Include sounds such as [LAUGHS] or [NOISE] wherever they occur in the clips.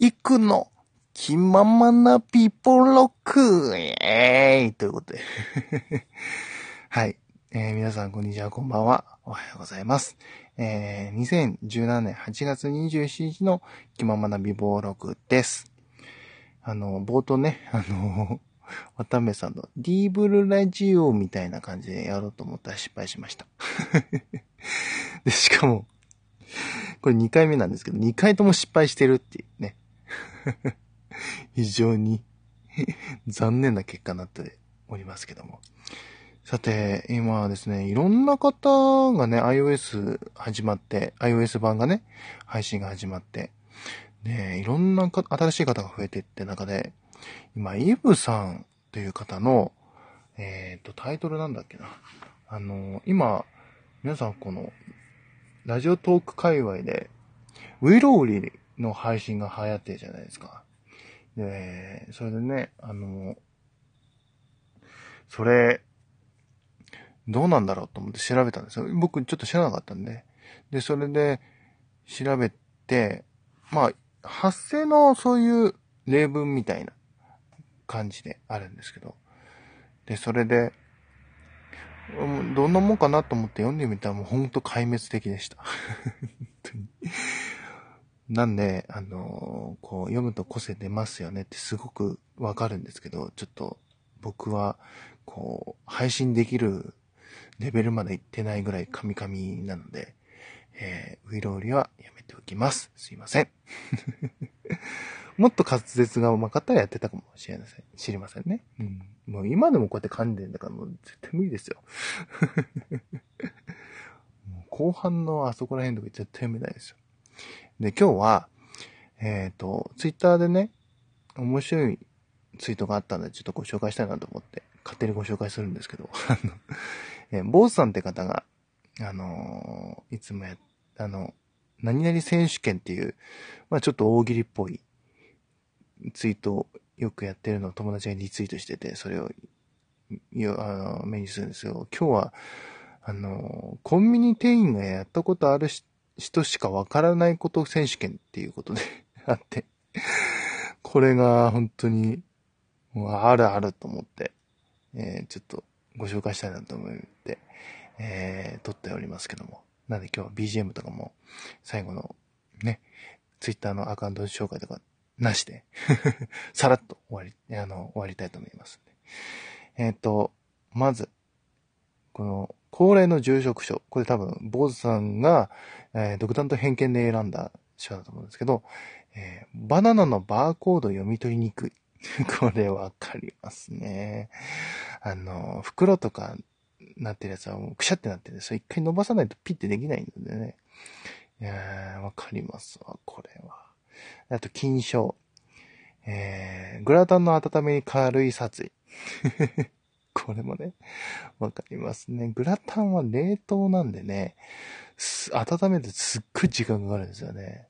行くの気ままなピーポロックえーいということで。[LAUGHS] はい。えー、皆さん、こんにちは、こんばんは。おはようございます。えー、2017年8月27日の気ままな美貌録です。あの、冒頭ね、[LAUGHS] あの、渡辺さんのディーブルラジオみたいな感じでやろうと思ったら失敗しました。[LAUGHS] で、しかも、これ2回目なんですけど、2回とも失敗してるっていうね。[LAUGHS] 非常に [LAUGHS] 残念な結果になっておりますけども。さて、今はですね、いろんな方がね、iOS 始まって、iOS 版がね、配信が始まって、ね、いろんな新しい方が増えていって中で、今、イブさんという方の、えっ、ー、と、タイトルなんだっけな。あの、今、皆さんこの、ラジオトーク界隈で、ウィローリーの配信が流行ってるじゃないですか。で、それでね、あの、それ、どうなんだろうと思って調べたんですよ。僕ちょっと知らなかったんで。で、それで調べて、まあ、発声のそういう例文みたいな感じであるんですけど。で、それで、どんなもんかなと思って読んでみたらもうほんと壊滅的でした。本当になんで、あのー、こう、読むと個性出ますよねってすごくわかるんですけど、ちょっと僕は、こう、配信できるレベルまで行ってないぐらいカミカミなので、えー、ウィローリはやめておきます。すいません。[LAUGHS] もっと滑舌がうまかったらやってたかもしれません。知りませんね。うん。もう今でもこうやって噛んでるんだからもう絶対無理ですよ。[LAUGHS] 後半のあそこら辺とか絶対読めないですよ。で、今日は、えっ、ー、と、ツイッターでね、面白いツイートがあったんで、ちょっとご紹介したいなと思って、勝手にご紹介するんですけど、[LAUGHS] あの、えー、坊主さんって方が、あのー、いつもや、あの、何々選手権っていう、まあちょっと大喜利っぽいツイートをよくやってるのを友達がリツイートしてて、それを、よ、あの、目にするんですよ。今日は、あの、コンビニ店員がやったことある人人しかわからないこと選手権っていうことで [LAUGHS] あって、これが本当に、あるあると思って、えー、ちょっとご紹介したいなと思って、えー、撮っておりますけども。なんで今日は BGM とかも、最後のね、Twitter のアカウント紹介とかなしで [LAUGHS] さらっと終わり、あの、終わりたいと思いますえっ、ー、と、まず、この、恒例の住職書。これ多分、坊主さんが、えー、独断と偏見で選んだ書だと思うんですけど、えー、バナナのバーコード読み取りにくい。[LAUGHS] これわかりますね。あの、袋とかなってるやつはもうくしゃってなってるんでそれ一回伸ばさないとピッてできないんでね。いやー、わかりますわ、これは。あと、金賞。えー、グラタンの温めに軽い殺意。[LAUGHS] これもね、わかりますね。グラタンは冷凍なんでね、温めてすっごい時間かかるんですよね。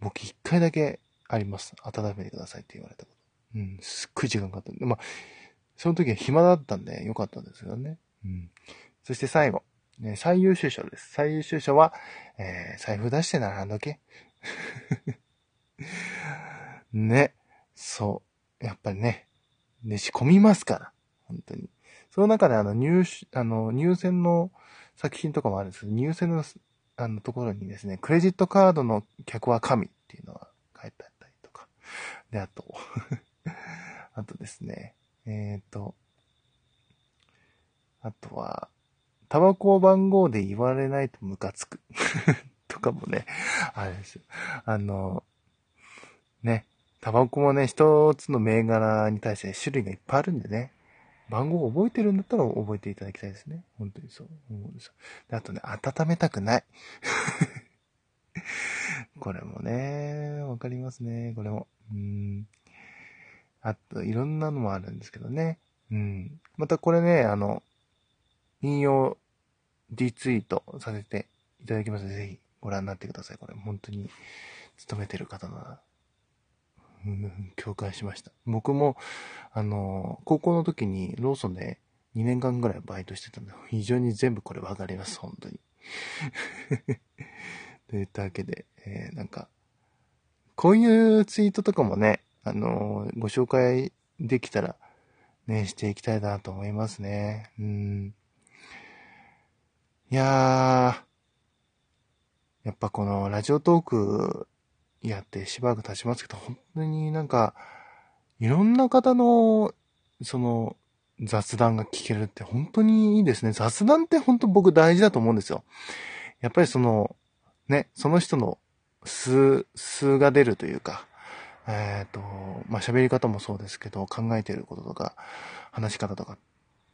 僕一回だけあります。温めてくださいって言われたこと。うん、すっごい時間かかった。まあ、その時は暇だったんでよかったんですけどね。うん。そして最後。ね、最優秀賞です。最優秀賞は、えー、財布出して並んどけ。[LAUGHS] ね。そう。やっぱりね、ね、仕込みますから。本当に。その中であの入手、あの、入選の作品とかもあるんですけど、入選の、あの、ところにですね、クレジットカードの客は神っていうのが書いてあったりとか。で、あと [LAUGHS] あとですね、えっ、ー、と、あとは、タバコ番号で言われないとムカつく [LAUGHS] とかもね、あれですよ。あの、ね、タバコもね、一つの銘柄に対して種類がいっぱいあるんでね。番号を覚えてるんだったら覚えていただきたいですね。本当にそう思うんですよ。であとね、温めたくない。[LAUGHS] これもね、わかりますね。これも。うん。あと、いろんなのもあるんですけどね。うん。またこれね、あの、引用リツイートさせていただきますので、ぜひご覧になってください。これ、本当に、勤めてる方だうん、共感しました。僕も、あの、高校の時にローソンで2年間ぐらいバイトしてたんで、非常に全部これわかります、本当に。といったわけで、えー、なんか、こういうツイートとかもね、あの、ご紹介できたら、ね、していきたいなと思いますね。うん。いやー、やっぱこのラジオトークやってしばらく経ちますけど、本当になんか、いろんな方の、その、雑談が聞けるって本当にいいですね。雑談って本当僕大事だと思うんですよ。やっぱりその、ね、その人の数、数が出るというか、えっ、ー、と、まあ、喋り方もそうですけど、考えてることとか、話し方とかっ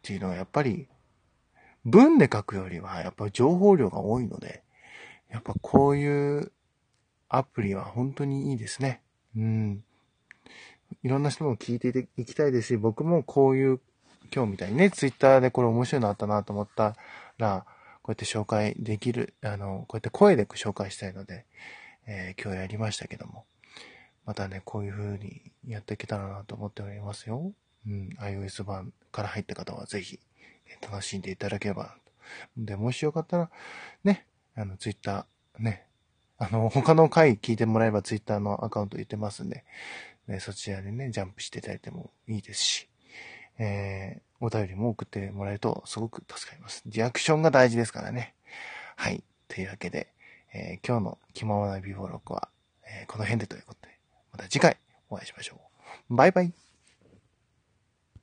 ていうのはやっぱり、文で書くよりは、やっぱり情報量が多いので、やっぱこういうアプリは本当にいいですね。うん。いろんな人も聞いていきたいですし、僕もこういう、今日みたいにね、ツイッターでこれ面白いのあったなと思ったら、こうやって紹介できる、あの、こうやって声で紹介したいので、えー、今日やりましたけども、またね、こういう風にやっていけたらなと思っておりますよ。うん、iOS 版から入った方はぜひ、楽しんでいただければ。で、もしよかったら、ね、あの、ツイッター、ね、あの、他の回聞いてもらえばツイッターのアカウント言ってますんで、ね、そちらでね、ジャンプしていただいてもいいですし、えー、お便りも送ってもらえるとすごく助かります。リアクションが大事ですからね。はい。というわけで、えー、今日の気ままなビフォーロックは、えー、この辺でということで、また次回お会いしましょう。バイバイ。